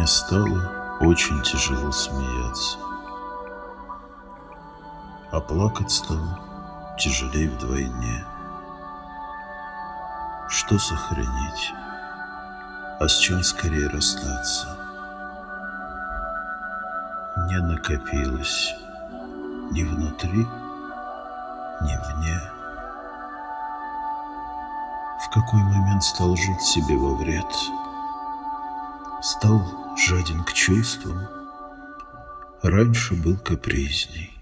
Мне стало очень тяжело смеяться, а плакать стало тяжелее вдвойне. Что сохранить, а с чем скорее расстаться? Не накопилось ни внутри, ни вне. В какой момент стал жить себе во вред? Стал жаден к чувствам, раньше был капризней.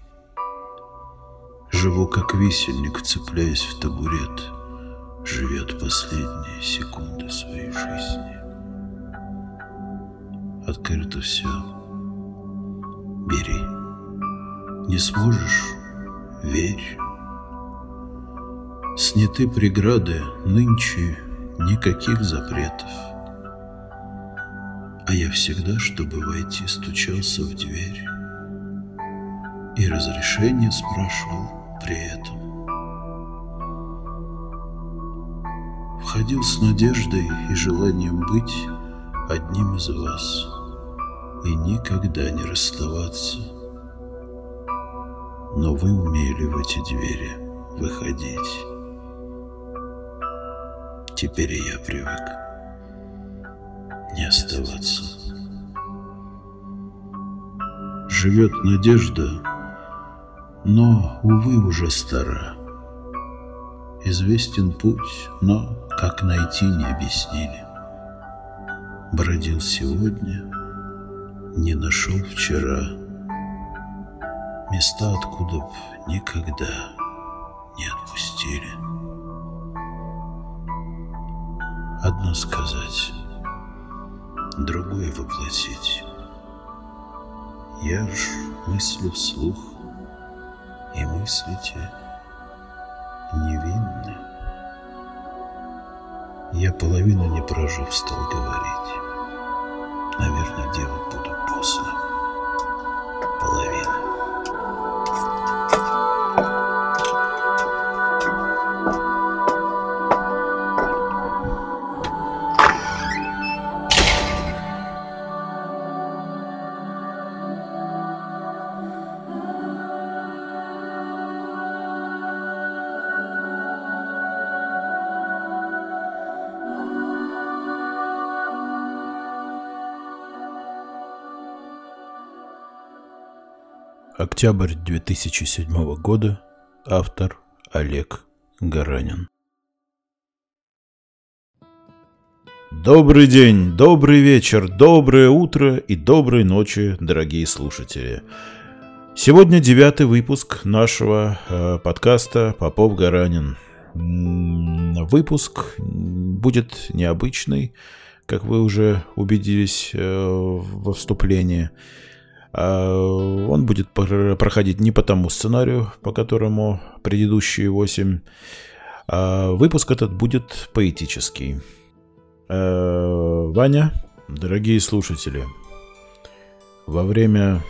Живу как висельник, вцепляясь в табурет, Живет последние секунды своей жизни. Открыто все. Бери. Не сможешь — верь. Сняты преграды, нынче никаких запретов. А я всегда, чтобы войти, стучался в дверь и разрешение спрашивал при этом. Входил с надеждой и желанием быть одним из вас и никогда не расставаться. Но вы умели в эти двери выходить. Теперь я привык не оставаться. Живет надежда, но, увы, уже стара. Известен путь, но как найти не объяснили. Бродил сегодня, не нашел вчера. Места, откуда б никогда не отпустили. Одно сказать, другое воплотить. Я ж мыслю вслух, и мыслите невинны. Я половину не прожив стал говорить. Наверное, делать буду после. Половина. Октябрь 2007 года. Автор Олег Гаранин. Добрый день, добрый вечер, доброе утро и доброй ночи, дорогие слушатели. Сегодня девятый выпуск нашего э, подкаста «Попов Гаранин». Выпуск будет необычный, как вы уже убедились э, во вступлении – он будет проходить не по тому сценарию, по которому предыдущие восемь. А выпуск этот будет поэтический. А, Ваня, дорогие слушатели, во время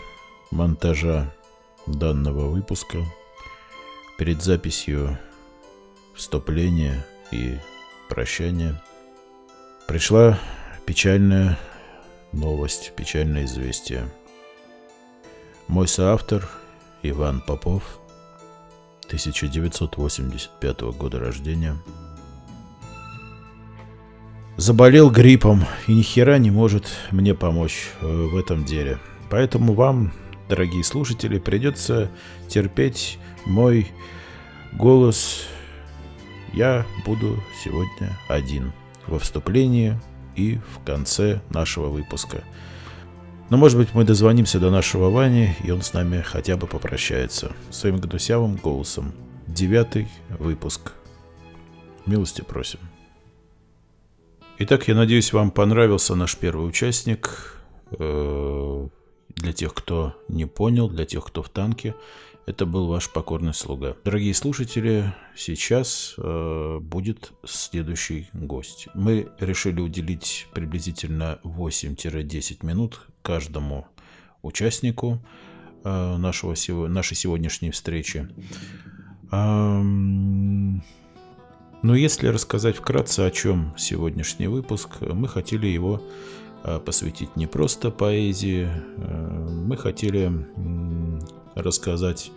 монтажа данного выпуска, перед записью вступления и прощания, пришла печальная новость, печальное известие – мой соавтор Иван Попов, 1985 года рождения, заболел гриппом и ни хера не может мне помочь э, в этом деле. Поэтому вам, дорогие слушатели, придется терпеть мой голос. Я буду сегодня один во вступлении и в конце нашего выпуска. Но, может быть, мы дозвонимся до нашего Вани, и он с нами хотя бы попрощается. Своим гнусявым голосом. Девятый выпуск. Милости просим. Итак, я надеюсь, вам понравился наш первый участник. Э, для тех, кто не понял, для тех, кто в танке, это был ваш покорный слуга. Дорогие слушатели, сейчас э, будет следующий гость. Мы решили уделить приблизительно 8-10 минут каждому участнику э, нашего, нашей сегодняшней встречи. Но если рассказать вкратце, о чем сегодняшний выпуск, мы хотели его а, посвятить не просто поэзии, а, мы хотели рассказать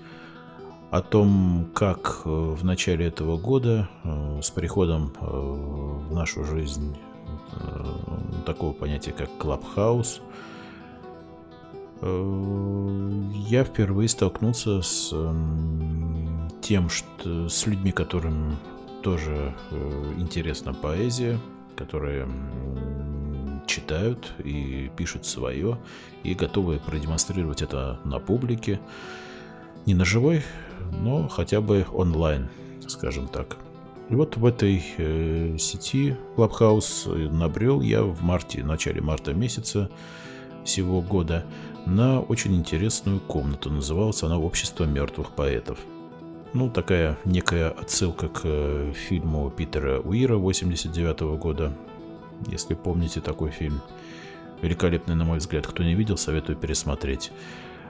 о том, как э, в начале этого года э, с приходом э, в нашу жизнь такого понятия, как Клабхаус, я впервые столкнулся с тем, что с людьми, которым тоже интересна поэзия, которые читают и пишут свое, и готовы продемонстрировать это на публике. Не на живой, но хотя бы онлайн, скажем так. И вот в этой э, сети Clubhouse набрел я в марте, начале марта месяца сего года на очень интересную комнату. Называлась она «Общество мертвых поэтов». Ну, такая некая отсылка к э, фильму Питера Уира 89 -го года, если помните такой фильм. Великолепный, на мой взгляд. Кто не видел, советую пересмотреть.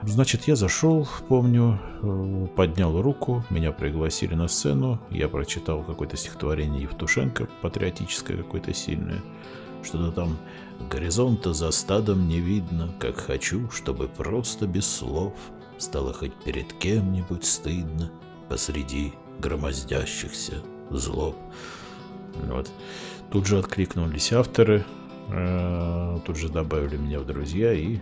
Значит, я зашел, помню, э, поднял руку, меня пригласили на сцену, я прочитал какое-то стихотворение Евтушенко, патриотическое какое-то сильное. Что-то там «Горизонта за стадом не видно, как хочу, чтобы просто без слов стало хоть перед кем-нибудь стыдно посреди громоздящихся злоб». Вот. Тут же откликнулись авторы, тут же добавили меня в друзья и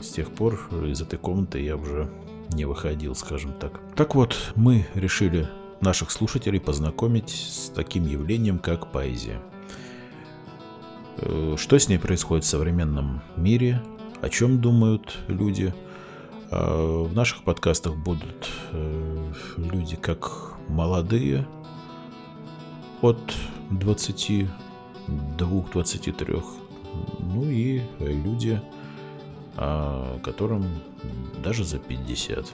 с тех пор из этой комнаты я уже не выходил, скажем так. Так вот, мы решили наших слушателей познакомить с таким явлением, как поэзия. Э, что с ней происходит в современном мире, о чем думают люди. А в наших подкастах будут э, люди как молодые, от 22-23, ну и люди а, которым даже за 50.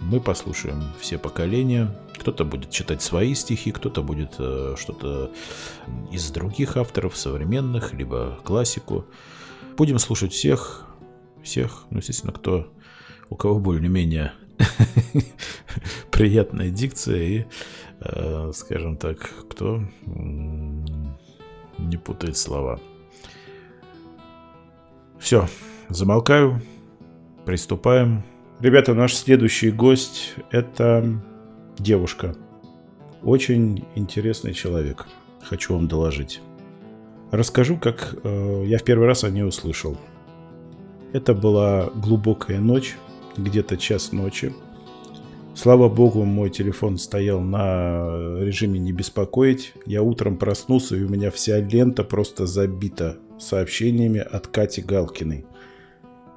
Мы послушаем все поколения. Кто-то будет читать свои стихи, кто-то будет э, что-то из других авторов, современных, либо классику. Будем слушать всех, всех, ну, естественно, кто, у кого более-менее приятная дикция и, э, скажем так, кто не путает слова. Все, замолкаю. Приступаем. Ребята, наш следующий гость – это девушка. Очень интересный человек. Хочу вам доложить. Расскажу, как э, я в первый раз о ней услышал. Это была глубокая ночь, где-то час ночи. Слава богу, мой телефон стоял на режиме «не беспокоить». Я утром проснулся, и у меня вся лента просто забита сообщениями от Кати Галкиной –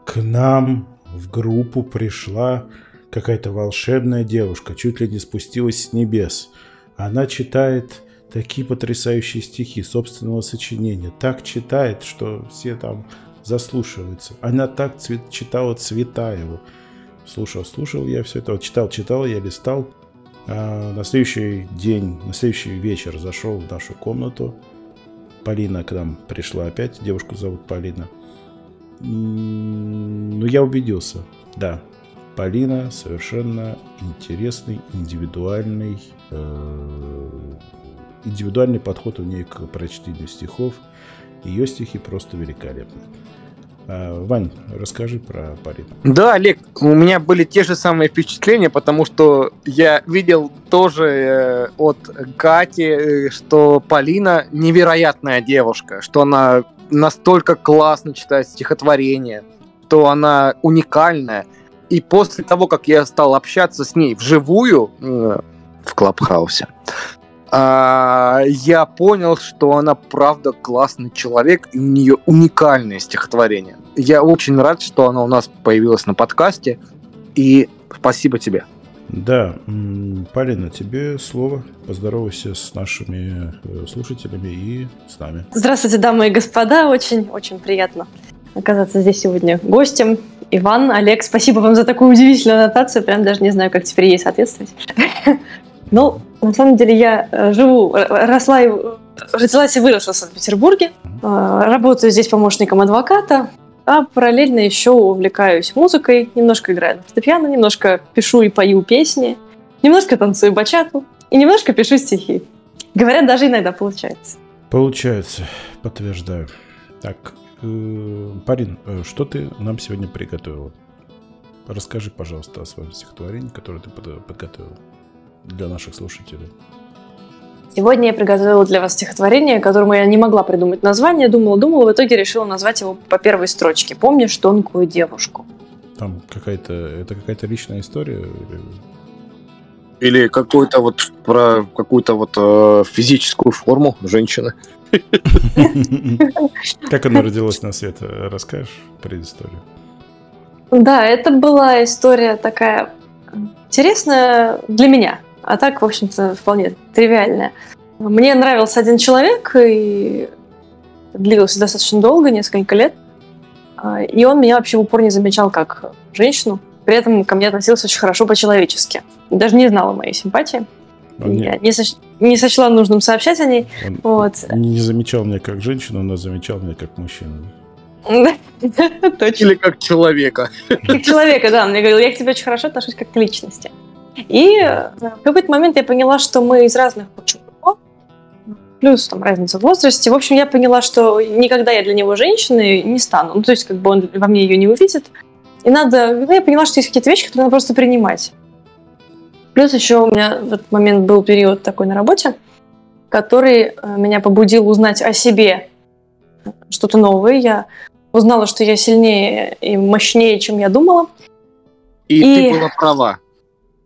к нам в группу пришла какая-то волшебная девушка, чуть ли не спустилась с небес. Она читает такие потрясающие стихи собственного сочинения. Так читает, что все там заслушиваются. Она так цвет, читала Цветаеву. Слушал, слушал я все это. Вот читал, читал, я листал. А на следующий день, на следующий вечер зашел в нашу комнату. Полина к нам пришла опять. Девушку зовут Полина. Ну, я убедился. Да, Полина совершенно интересный, индивидуальный, э, индивидуальный подход у нее к прочтению стихов. Ее стихи просто великолепны. А, Вань, расскажи про Полину. Да, Олег, у меня были те же самые впечатления, потому что я видел тоже э, от Кати, э, что Полина невероятная девушка, что она настолько классно читает стихотворение, то она уникальная. И после того, как я стал общаться с ней вживую э, в Клабхаусе, а, я понял, что она правда классный человек, и у нее уникальное стихотворение. Я очень рад, что она у нас появилась на подкасте, и спасибо тебе. Да, Полина, тебе слово. Поздоровайся с нашими э, слушателями и с нами. Здравствуйте, дамы и господа. Очень-очень приятно оказаться здесь сегодня гостем. Иван, Олег, спасибо вам за такую удивительную аннотацию. Прям даже не знаю, как теперь ей соответствовать. Ну, на самом деле я э, живу, росла и родилась и выросла в Санкт-Петербурге. Э, работаю здесь помощником адвоката. А параллельно еще увлекаюсь музыкой, немножко играю на фортепиано, немножко пишу и пою песни, немножко танцую бачату и немножко пишу стихи. Говорят, даже иногда получается. Получается, подтверждаю. Так, э, Парин, э, что ты нам сегодня приготовила? Расскажи, пожалуйста, о своем стихотворении, которое ты подготовил для наших слушателей. Сегодня я приготовила для вас стихотворение, которому я не могла придумать название, думала, думала, в итоге решила назвать его по первой строчке. Помнишь тонкую девушку? Там какая-то, это какая-то личная история? Или какую-то вот про какую-то вот э, физическую форму женщины. Как она родилась на свет? Расскажешь предысторию? Да, это была история такая интересная для меня. А так, в общем-то, вполне тривиальная. Мне нравился один человек, и длился достаточно долго, несколько лет. А, и он меня вообще в упор не замечал как женщину. При этом ко мне относился очень хорошо по-человечески. Даже не знал о моей симпатии. Он Я не, соч... не сочла нужным сообщать о ней. Он вот. не замечал меня как женщину, но замечал меня как мужчину. Точно. Или как человека. Как человека, да. Он мне говорил, я к тебе очень хорошо отношусь как к личности. И э, в какой-то момент я поняла, что мы из разных очень плюс там разница в возрасте. В общем, я поняла, что никогда я для него женщиной не стану. Ну, то есть, как бы он во мне ее не увидит. И надо... Ну, я поняла, что есть какие-то вещи, которые надо просто принимать. Плюс еще у меня в этот момент был период такой на работе, который э, меня побудил узнать о себе что-то новое. Я узнала, что я сильнее и мощнее, чем я думала. И, и... ты была права.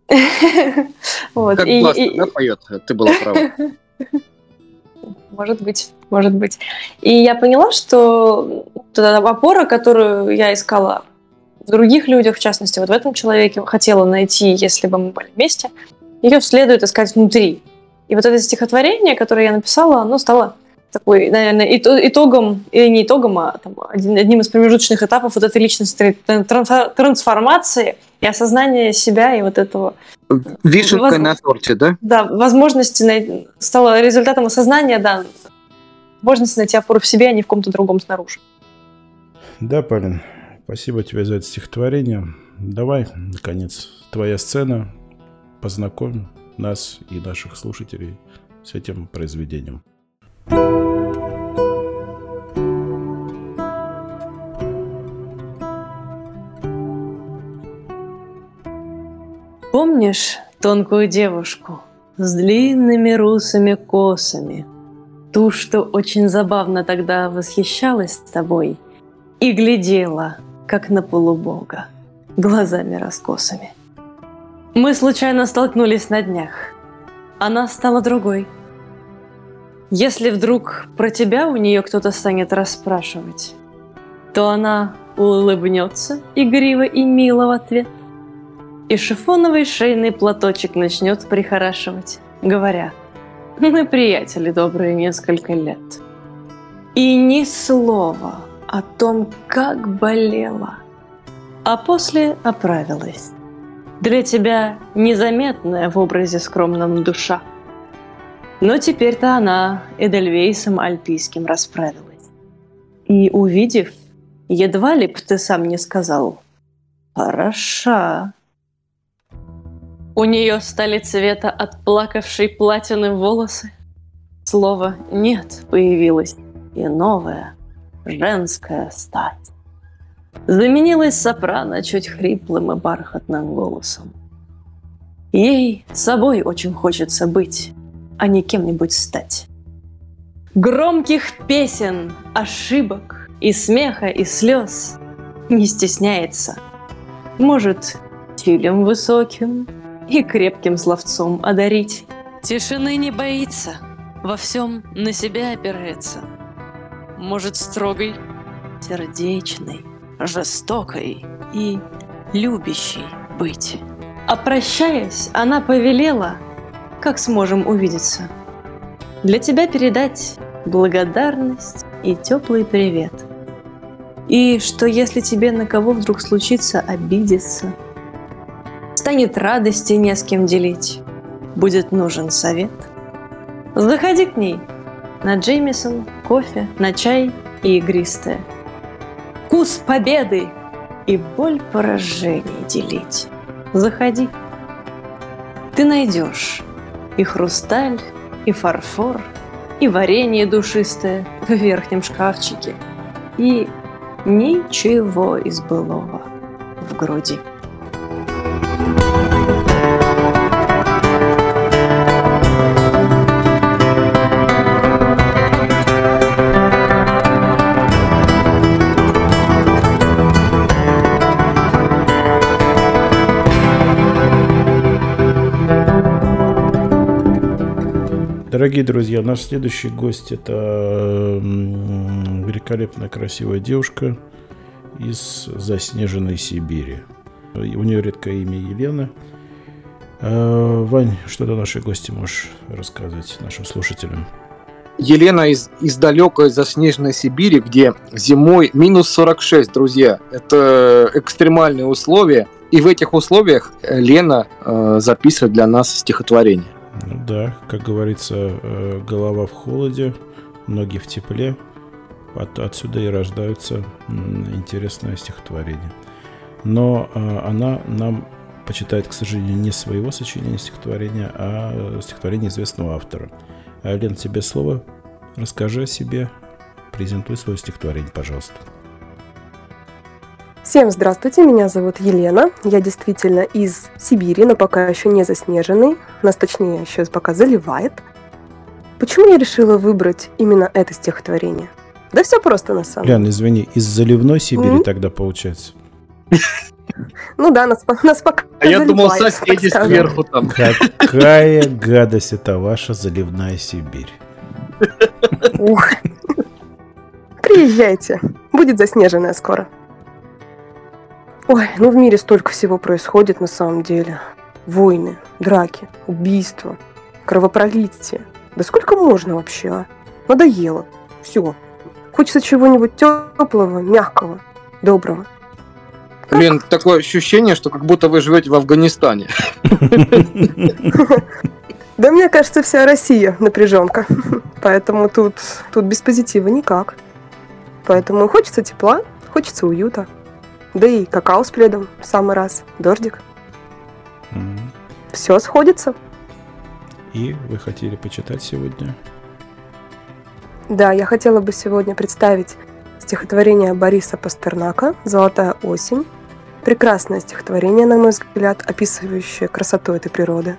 Вот. Как классно, и, да, поет? Ты была права. Может быть, может быть. И я поняла, что опора, которую я искала в других людях, в частности, вот в этом человеке, хотела найти, если бы мы были вместе, ее следует искать внутри. И вот это стихотворение, которое я написала, оно стало такой, наверное, итогом, или не итогом, а там, одним из промежуточных этапов вот этой личностной трансформации и осознания себя и вот этого... Вишенка воз... на торте, да? Да, возможности най... стало результатом осознания, да, возможности найти опору в себе, а не в ком-то другом снаружи. Да, Полин, спасибо тебе за это стихотворение. Давай, наконец, твоя сцена. Познакомь нас и наших слушателей с этим произведением. Помнишь тонкую девушку с длинными русыми косами? Ту, что очень забавно тогда восхищалась тобой и глядела, как на полубога, глазами раскосами. Мы случайно столкнулись на днях. Она стала другой – если вдруг про тебя у нее кто-то станет расспрашивать, то она улыбнется игриво и мило в ответ, и шифоновый шейный платочек начнет прихорашивать, говоря, «Мы приятели добрые несколько лет». И ни слова о том, как болела, а после оправилась. Для тебя незаметная в образе скромном душа – но теперь-то она Эдельвейсом альпийским расправилась. И, увидев, едва ли б ты сам не сказал «Хороша». У нее стали цвета отплакавшей платины волосы. Слово «нет» появилось, и новая женская стать. Заменилась сопрано чуть хриплым и бархатным голосом. Ей собой очень хочется быть, а не кем-нибудь стать. Громких песен, ошибок и смеха и слез не стесняется. Может, стилем высоким и крепким словцом одарить. Тишины не боится, во всем на себя опирается. Может, строгой, сердечной, жестокой и любящей быть. А прощаясь, она повелела как сможем увидеться. Для тебя передать благодарность и теплый привет. И что если тебе на кого вдруг случится обидеться, станет радости не с кем делить, будет нужен совет, заходи к ней на Джеймисон, кофе, на чай и игристое. Вкус победы и боль поражений делить. Заходи. Ты найдешь и хрусталь, и фарфор, и варенье душистое в верхнем шкафчике, и ничего из былого в груди. Дорогие друзья, наш следующий гость это великолепная красивая девушка из заснеженной Сибири. У нее редкое имя Елена. А, Вань, что то нашей гости можешь рассказать нашим слушателям? Елена из, из далекой заснеженной Сибири, где зимой минус 46, друзья. Это экстремальные условия. И в этих условиях Лена э, записывает для нас стихотворение. Да, как говорится, э, голова в холоде, ноги в тепле. От, отсюда и рождаются интересное стихотворение. Но э, она нам почитает, к сожалению, не своего сочинения стихотворения, а стихотворение известного автора. Лен, тебе слово. Расскажи о себе, презентуй свое стихотворение, пожалуйста. Всем здравствуйте, меня зовут Елена. Я действительно из Сибири, но пока еще не заснеженный. Нас точнее еще пока заливает. Почему я решила выбрать именно это стихотворение? Да все просто на самом деле. Лен, извини, из заливной Сибири mm-hmm. тогда получается? Ну да, нас, нас пока А я думал, соседи сверху там. Какая гадость это ваша заливная Сибирь. Ух. Приезжайте. Будет заснеженная скоро. Ой, ну в мире столько всего происходит на самом деле. Войны, драки, убийства, кровопролитие. Да сколько можно вообще, а? Надоело. Все. Хочется чего-нибудь теплого, мягкого, доброго. Как? Лен, такое ощущение, что как будто вы живете в Афганистане. Да мне кажется, вся Россия напряженка. Поэтому тут, тут без позитива никак. Поэтому хочется тепла, хочется уюта. Да и какао с пледом в самый раз. Дождик. Mm. Все сходится. И вы хотели почитать сегодня? Да, я хотела бы сегодня представить стихотворение Бориса Пастернака «Золотая осень». Прекрасное стихотворение, на мой взгляд, описывающее красоту этой природы,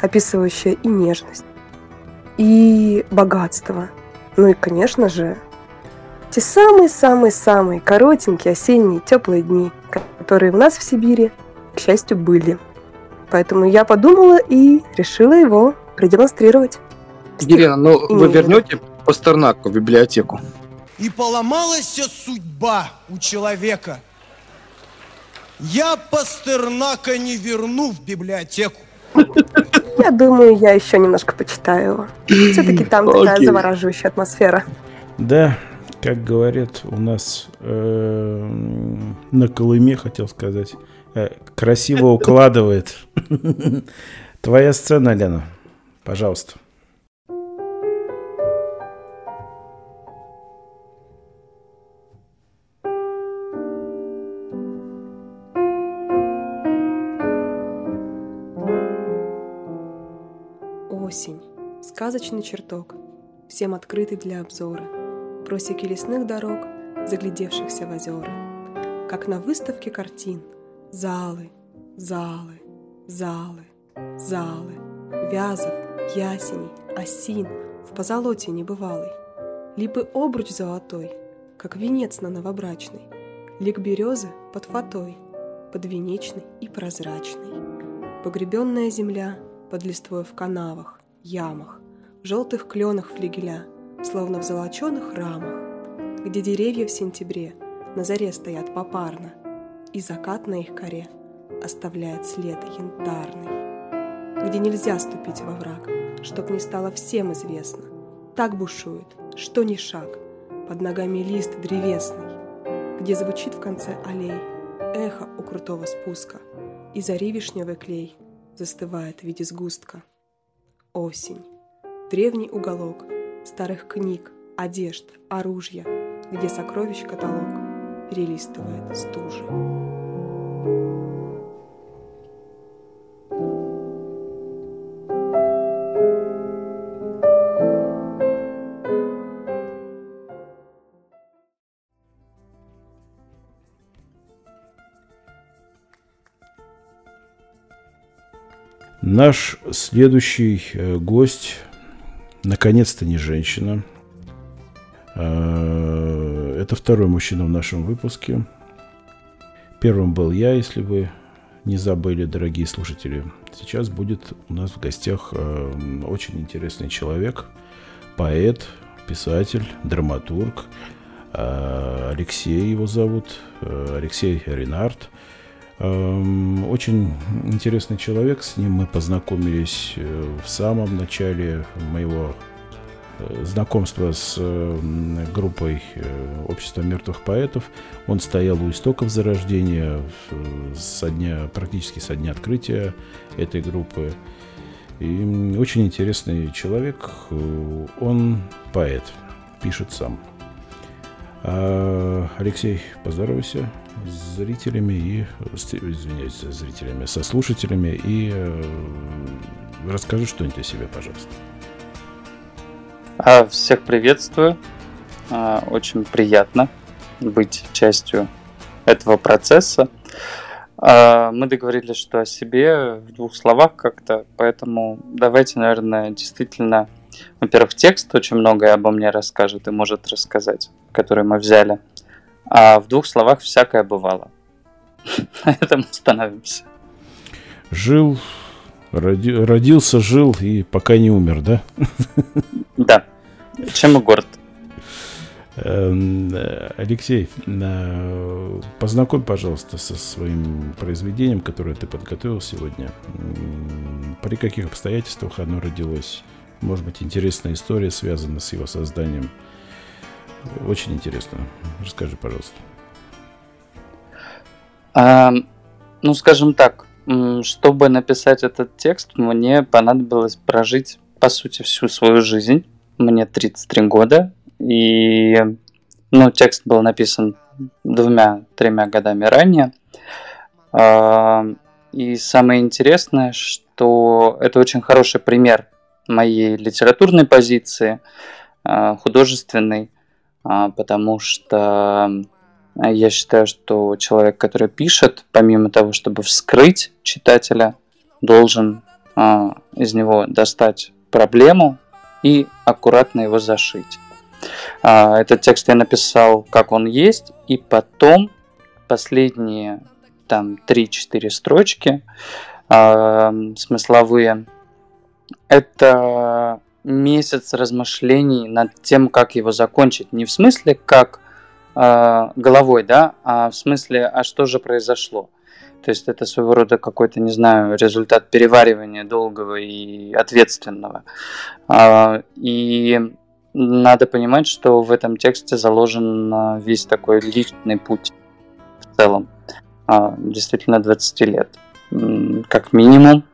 описывающее и нежность, и богатство. Ну и, конечно же, те самые-самые-самые коротенькие осенние теплые дни, которые у нас в Сибири, к счастью, были. Поэтому я подумала и решила его продемонстрировать. Елена, ну вы вернете Пастернаку в библиотеку? И поломалась судьба у человека. Я Пастернака не верну в библиотеку. Я думаю, я еще немножко почитаю его. Все-таки там такая завораживающая атмосфера. Да, как говорят у нас э, на Колыме, хотел сказать, э, красиво укладывает. Твоя сцена, Лена, пожалуйста. Осень. Сказочный чертог. Всем открытый для обзора просеки лесных дорог, заглядевшихся в озера. Как на выставке картин. Залы, залы, залы, залы. Вязов, ясеней, осин в позолоте небывалой. Липы обруч золотой, как венец на новобрачный. Лик березы под фатой, подвенечный и прозрачный. Погребенная земля под листвой в канавах, ямах, в желтых кленах флигеля — словно в золоченых рамах, где деревья в сентябре на заре стоят попарно, и закат на их коре оставляет след янтарный, где нельзя ступить во враг, чтоб не стало всем известно. Так бушует, что ни шаг, под ногами лист древесный, где звучит в конце аллей эхо у крутого спуска, и зари вишневый клей застывает в виде сгустка. Осень. Древний уголок — старых книг, одежд, оружия, где сокровищ каталог перелистывает стужи. Наш следующий э, гость наконец-то не женщина. Э, это второй мужчина в нашем выпуске. Первым был я, если вы не забыли, дорогие слушатели. Сейчас будет у нас в гостях э, очень интересный человек, поэт, писатель, драматург. Э, Алексей его зовут, Алексей Ренард. Эм, очень интересный человек, с ним мы познакомились э, в самом начале моего Э, знакомство с группой э, Общества мертвых поэтов. Он стоял у истоков зарождения со дня, практически со дня открытия этой группы. И очень интересный человек. Он поэт, пишет сам. А, Алексей, поздоровайся с зрителями и, извиняюсь, с зрителями, со слушателями и э, расскажи что-нибудь о себе, пожалуйста. А, всех приветствую. А, очень приятно быть частью этого процесса. А, мы договорились, что о себе в двух словах как-то, поэтому давайте, наверное, действительно, во-первых, текст очень многое обо мне расскажет и может рассказать, который мы взяли. А в двух словах всякое бывало. На этом остановимся. Жил, роди, родился, жил и пока не умер, да? Да. Чем и город. Эм, Алексей, э, познакомь, пожалуйста, со своим произведением, которое ты подготовил сегодня. При каких обстоятельствах оно родилось? Может быть, интересная история связана с его созданием. Очень интересно. Расскажи, пожалуйста. А, ну, скажем так, чтобы написать этот текст, мне понадобилось прожить, по сути, всю свою жизнь мне 33 года, и ну, текст был написан двумя-тремя годами ранее. А, и самое интересное, что это очень хороший пример моей литературной позиции, а, художественной, потому что я считаю, что человек, который пишет, помимо того, чтобы вскрыть читателя, должен из него достать проблему, и аккуратно его зашить. А, этот текст я написал, как он есть, и потом последние там 3-4 строчки э, смысловые. Это месяц размышлений над тем, как его закончить. Не в смысле как э, головой, да, а в смысле, а что же произошло. То есть это своего рода какой-то, не знаю, результат переваривания долгого и ответственного. А, и надо понимать, что в этом тексте заложен а, весь такой личный путь в целом. А, действительно 20 лет. Как минимум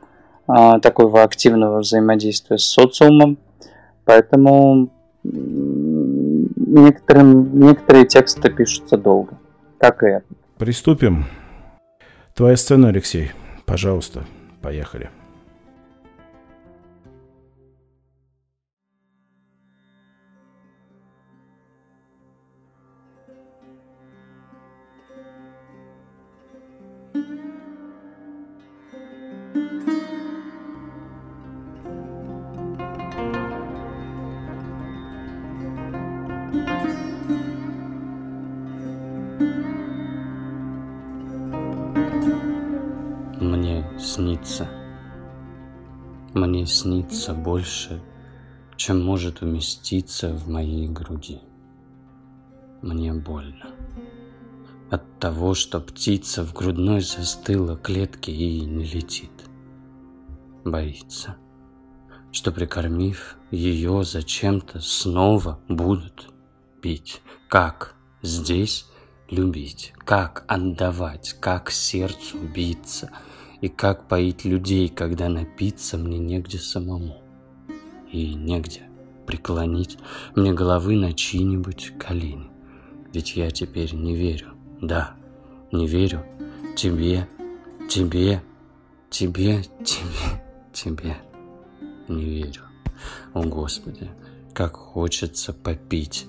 такого активного взаимодействия с социумом. Поэтому некоторым, некоторые тексты пишутся долго, как и это. Приступим. Твоя сцена, Алексей. Пожалуйста, поехали. Снится. Мне снится больше, чем может уместиться в моей груди. Мне больно. От того, что птица в грудной застыла клетке и не летит. Боится, что прикормив ее зачем-то снова будут пить. Как здесь любить, как отдавать, как сердцу биться — и как поить людей, когда напиться мне негде самому. И негде преклонить мне головы на чьи-нибудь колени. Ведь я теперь не верю, да, не верю тебе, тебе, тебе, тебе, тебе. Не верю. О, Господи, как хочется попить,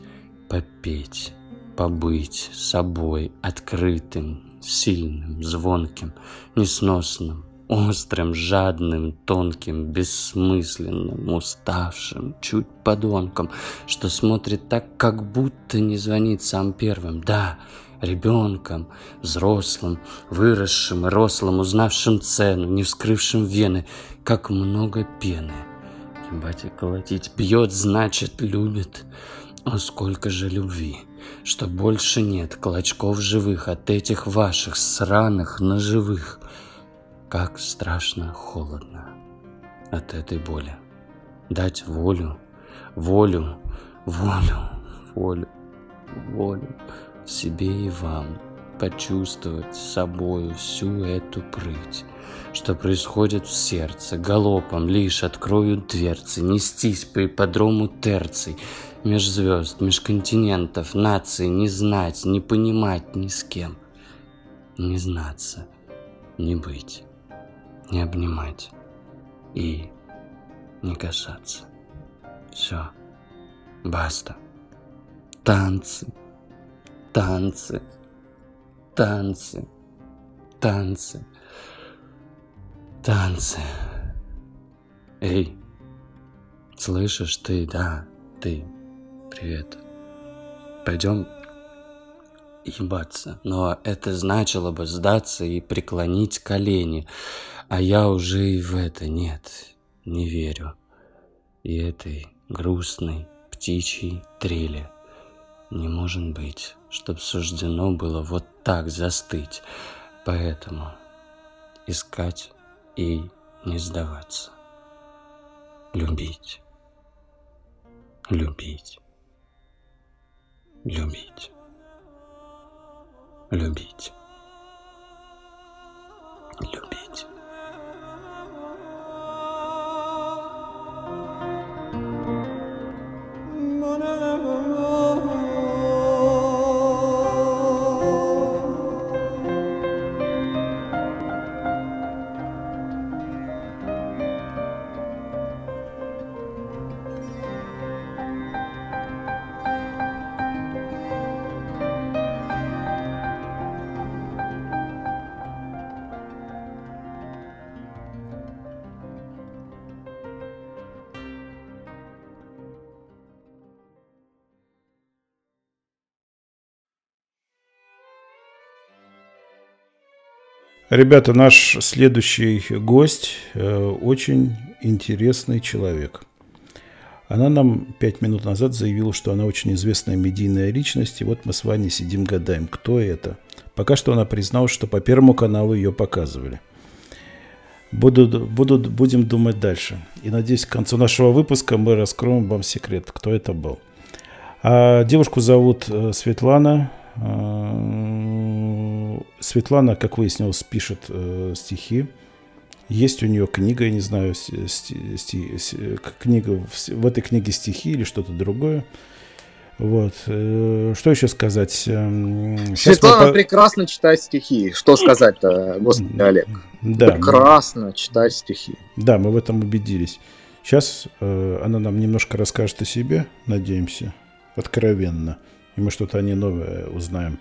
попеть, побыть собой открытым, сильным, звонким, несносным, острым, жадным, тонким, бессмысленным, уставшим, чуть подонком, что смотрит так, как будто не звонит сам первым. Да, ребенком, взрослым, выросшим и рослым, узнавшим цену, не вскрывшим вены, как много пены. Ебать, колотить бьет, значит, любит. О, сколько же любви, что больше нет клочков живых от этих ваших сраных ножевых. Как страшно холодно от этой боли. Дать волю, волю, волю, волю, волю себе и вам. Почувствовать с собою всю эту прыть, что происходит в сердце, галопом лишь открою дверцы, нестись по ипподрому терций, меж звезд, меж континентов, наций, не знать, не понимать ни с кем, не знаться, не быть не обнимать и не касаться. Все. Баста. Танцы. Танцы. Танцы. Танцы. Танцы. Эй, слышишь ты, да, ты. Привет. Пойдем ебаться. Но это значило бы сдаться и преклонить колени. А я уже и в это нет, не верю. И этой грустной птичьей трели не может быть, чтоб суждено было вот так застыть. Поэтому искать и не сдаваться. Любить. Любить. Любить. Любить. Любить. Ребята, наш следующий гость э, очень интересный человек. Она нам пять минут назад заявила, что она очень известная медийная личность, и вот мы с вами сидим гадаем, кто это. Пока что она призналась, что по Первому каналу ее показывали. Буду, буду, будем думать дальше. И надеюсь, к концу нашего выпуска мы раскроем вам секрет, кто это был. А девушку зовут э, Светлана. Светлана, как выяснилось, пишет э, стихи. Есть у нее книга, я не знаю, сти, сти, книга, в этой книге стихи или что-то другое. Вот. Э, что еще сказать? Эм, сейчас Светлана мы... прекрасно читает стихи. Что сказать-то, господи, Олег? Да. Прекрасно мы... читать стихи. Да, мы в этом убедились. Сейчас э, она нам немножко расскажет о себе, надеемся, откровенно и мы что-то о ней новое узнаем.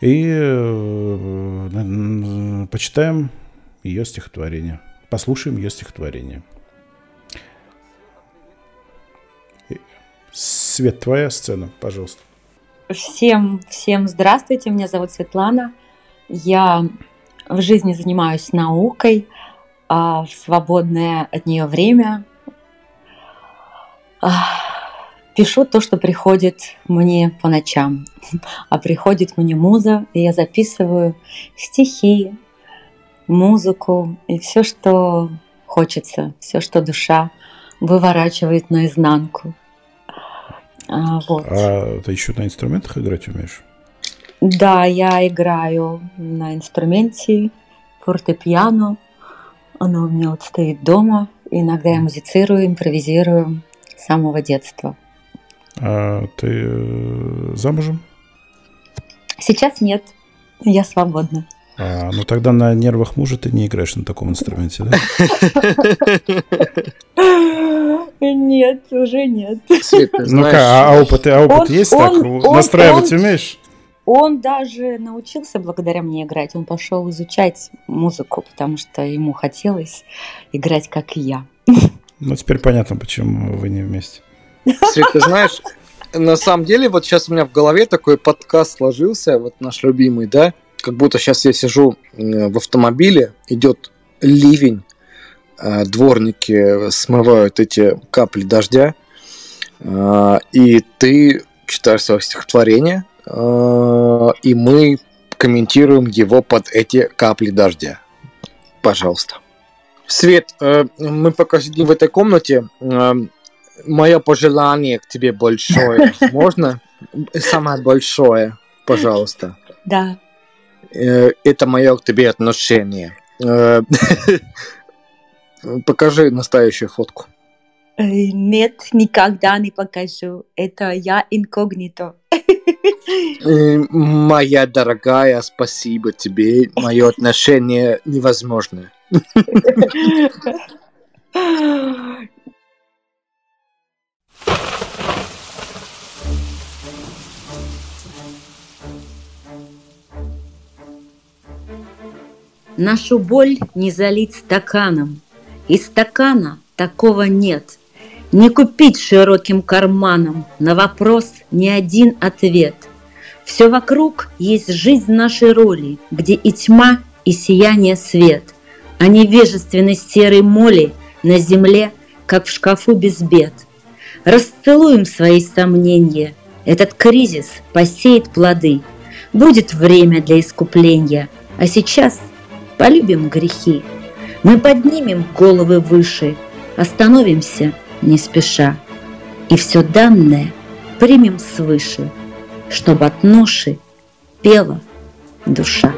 И э, почитаем ее стихотворение. Послушаем ее стихотворение. Свет, твоя сцена, пожалуйста. Всем, всем здравствуйте, меня зовут Светлана. Я в жизни занимаюсь наукой, а в свободное от нее время пишу то, что приходит мне по ночам. А приходит мне муза, и я записываю стихи, музыку и все, что хочется, все, что душа выворачивает наизнанку. А, вот. а ты еще на инструментах играть умеешь? Да, я играю на инструменте фортепиано. Оно у меня вот стоит дома. Иногда я музицирую, импровизирую с самого детства. А ты э, замужем? Сейчас нет. Я свободна. А, ну тогда на нервах мужа ты не играешь на таком инструменте, да? Нет, уже нет. Ну-ка, а опыт, а опыт есть так? Настраивать умеешь? он даже научился благодаря мне играть. Он пошел изучать музыку, потому что ему хотелось играть, как и я. Ну, теперь понятно, почему вы не вместе. Свет, ты знаешь, на самом деле, вот сейчас у меня в голове такой подкаст сложился, вот наш любимый, да, как будто сейчас я сижу в автомобиле, идет ливень, а, дворники смывают эти капли дождя, а, и ты читаешь свое стихотворение, и мы комментируем его под эти капли дождя. Пожалуйста. Свет, э, мы пока сидим в этой комнате. Мое пожелание к тебе большое. Можно? Самое большое, пожалуйста. Да. Э, это мое к тебе отношение. Э, покажи настоящую фотку. Э, нет, никогда не покажу. Это я инкогнито. Моя дорогая, спасибо тебе. Мое отношение невозможно. Нашу боль не залить стаканом, И стакана такого нет. Не купить широким карманом На вопрос ни один ответ. Все вокруг есть жизнь нашей роли, Где и тьма, и сияние свет, А невежественность серой моли На земле, как в шкафу без бед. Расцелуем свои сомнения, Этот кризис посеет плоды. Будет время для искупления, А сейчас – полюбим грехи. Мы поднимем головы выше, остановимся не спеша. И все данное примем свыше, чтобы от ноши пела душа.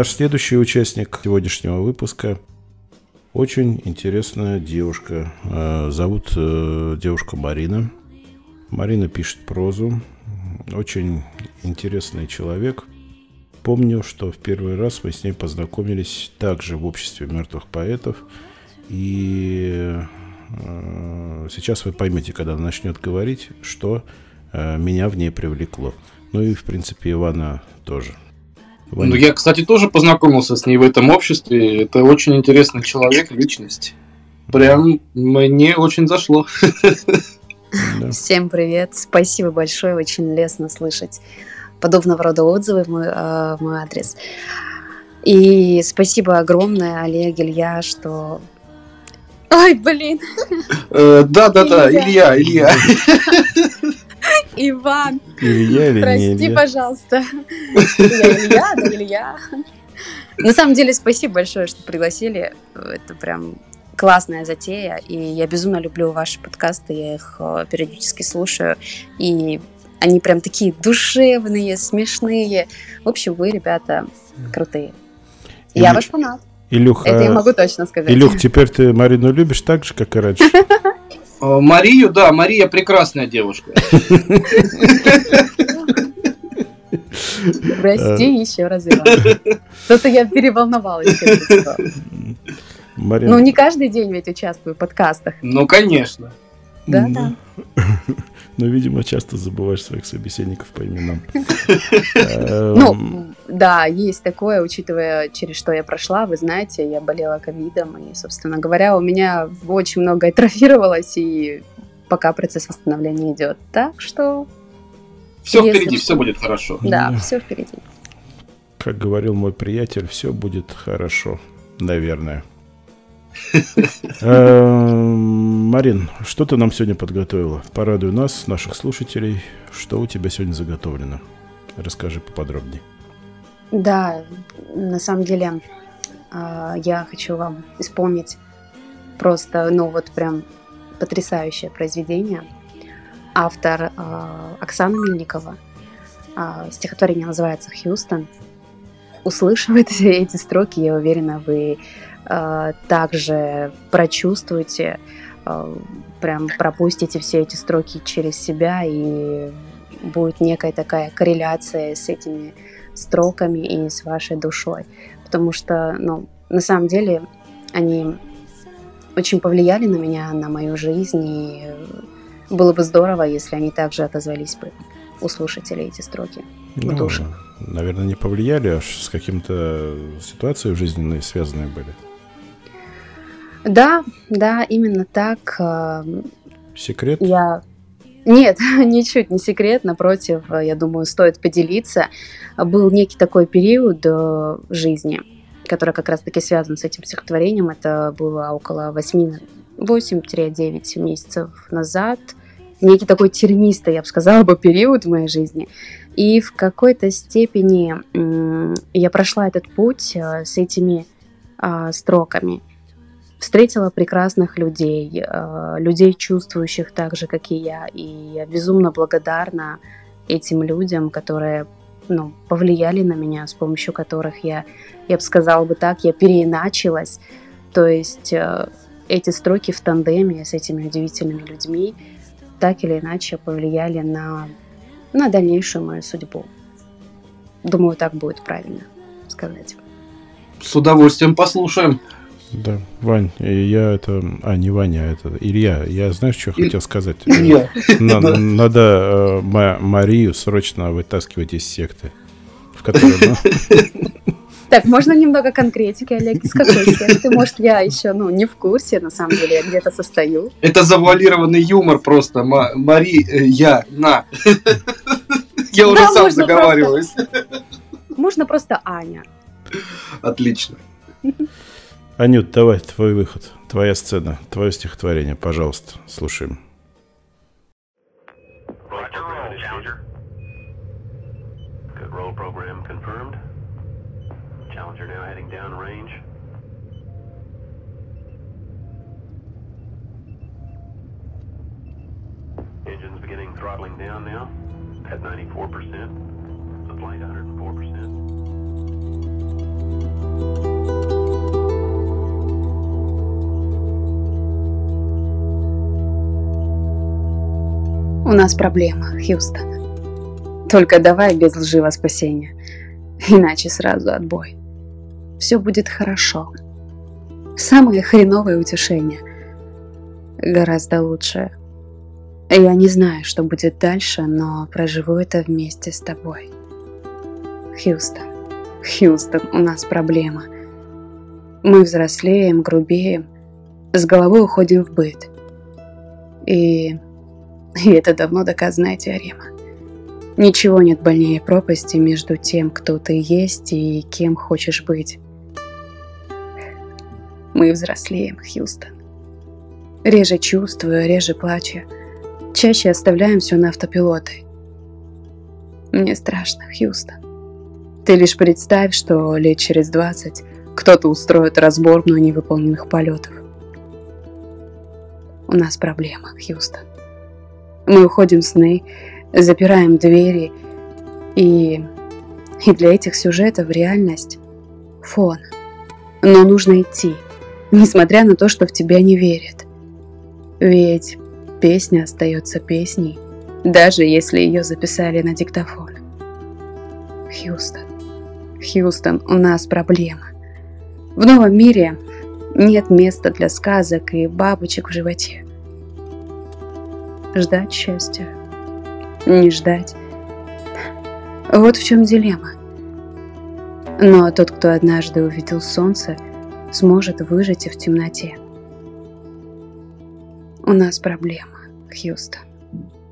Наш следующий участник сегодняшнего выпуска очень интересная девушка. Э, зовут э, девушка Марина. Марина пишет прозу. Очень интересный человек. Помню, что в первый раз мы с ней познакомились также в обществе мертвых поэтов. И э, сейчас вы поймете, когда она начнет говорить, что меня в ней привлекло. Ну и, в принципе, Ивана тоже. Ну, я, кстати, тоже познакомился с ней в этом обществе. Это очень интересный человек, личность. Прям мне очень зашло. Всем привет. Спасибо большое. Очень лестно слышать подобного рода отзывы в мой, э, в мой адрес. И спасибо огромное, Олег, Илья, что... Ой, блин. Э, да-да-да, Илья, Илья. Иван. Илья или Прости, не Илья? пожалуйста. Я Илья, да Илья. На самом деле, спасибо большое, что пригласили. Это прям классная затея, и я безумно люблю ваши подкасты, я их э, периодически слушаю, и они прям такие душевные, смешные. В общем, вы, ребята, крутые. Я Илю- ваш фанат. Илюх, Это я могу точно сказать. Илюх, теперь ты Марину любишь так же, как и раньше? Э, Марию, да, Мария прекрасная девушка. Прости еще раз, Иван. Что-то я переволновалась. Марина, Ну, не каждый день ведь участвую в подкастах. Ну, конечно. Да, да. Ну, видимо, часто забываешь своих собеседников по именам. Эм, Ну, да, есть такое, учитывая, через что я прошла. Вы знаете, я болела ковидом, и, собственно говоря, у меня очень много атрофировалось, и пока процесс восстановления идет. Так что, Все впереди, все будет хорошо. да, Да. все впереди. Как говорил мой приятель, все будет хорошо. Наверное. Марин, что ты нам сегодня подготовила? Порадуй нас, наших слушателей. Что у тебя сегодня заготовлено? Расскажи поподробнее. Да, на самом деле, а, я хочу вам исполнить просто, ну вот прям потрясающее произведение. Автор а, Оксана Мельникова. А, Стихотворение называется «Хьюстон». услышав эти, строки, я уверена, вы также прочувствуете, прям пропустите все эти строки через себя, и будет некая такая корреляция с этими строками и с вашей душой. Потому что, ну, на самом деле, они очень повлияли на меня, на мою жизнь, и было бы здорово, если они также отозвались бы у слушателей эти строки ну, в душе. Наверное, не повлияли, аж с каким-то ситуацией жизненной связанные были. Да, да, именно так. Э, секрет? Я... Нет, ничуть не секрет, напротив, я думаю, стоит поделиться. Был некий такой период э, жизни, который как раз-таки связан с этим стихотворением. Это было около 8 8-9 месяцев назад – некий такой тернистый, я бы сказала бы, период в моей жизни. И в какой-то степени я прошла этот путь э, с этими строками. Встретила прекрасных людей, э, людей, чувствующих так же, как и я. И я безумно благодарна этим людям, которые ну, повлияли на меня, с помощью которых я, я бы сказала бы так, я переиначилась. То есть э, эти строки в тандеме с этими удивительными людьми так или иначе повлияли на, на дальнейшую мою судьбу. Думаю, так будет правильно сказать. С удовольствием послушаем. Да, Вань, я это... А, не Ваня, а это Илья. Я знаешь, что И... хотел сказать? Илья. Надо, надо э, Марию срочно вытаскивать из секты, в которой... Ну, Так, можно немного конкретики, Олег, из какой секты? Может, я еще, ну, не в курсе, на самом деле, я где-то состою. Это завуалированный юмор просто. Мари, э, я, на. Я уже сам заговариваюсь. Можно просто Аня. Отлично. Анют, давай, твой выход, твоя сцена, твое стихотворение, пожалуйста, слушаем. Нас проблема, Хьюстон. Только давай без лживого спасения. Иначе сразу отбой. Все будет хорошо. Самое хреновое утешение. Гораздо лучше я не знаю, что будет дальше, но проживу это вместе с тобой. Хьюстон, Хьюстон, у нас проблема. Мы взрослеем, грубеем, с головой уходим в быт. И, и это давно доказанная теорема. Ничего нет больнее пропасти между тем, кто ты есть и кем хочешь быть. Мы взрослеем, Хьюстон. Реже чувствую, реже плачу. Чаще оставляем все на автопилоты. Мне страшно, Хьюстон. Ты лишь представь, что лет через двадцать кто-то устроит разборку невыполненных полетов. У нас проблема, Хьюстон. Мы уходим в сны, запираем двери, и, и для этих сюжетов реальность – фон. Но нужно идти, несмотря на то, что в тебя не верят. Ведь Песня остается песней, даже если ее записали на диктофон. Хьюстон, Хьюстон, у нас проблема. В новом мире нет места для сказок и бабочек в животе. Ждать счастья, не ждать. Вот в чем дилемма. Но тот, кто однажды увидел солнце, сможет выжить и в темноте. У нас проблема, Хьюстон.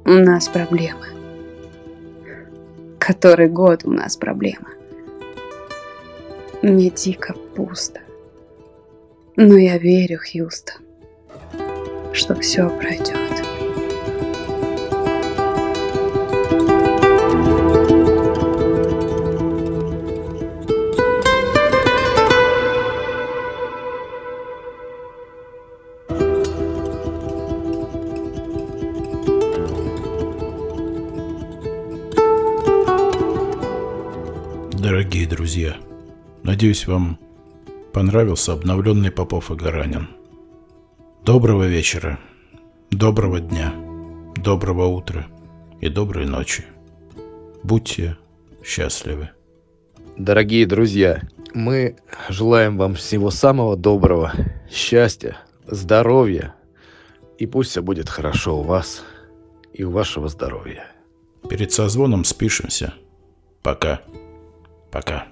У нас проблема. Который год у нас проблема. Мне дико пусто. Но я верю, Хьюстон, что все пройдет. Надеюсь, вам понравился обновленный Попов и Гаранин. Доброго вечера, доброго дня, доброго утра и доброй ночи. Будьте счастливы. Дорогие друзья, мы желаем вам всего самого доброго, счастья, здоровья, и пусть все будет хорошо у вас и у вашего здоровья. Перед созвоном спишемся. Пока. Пока.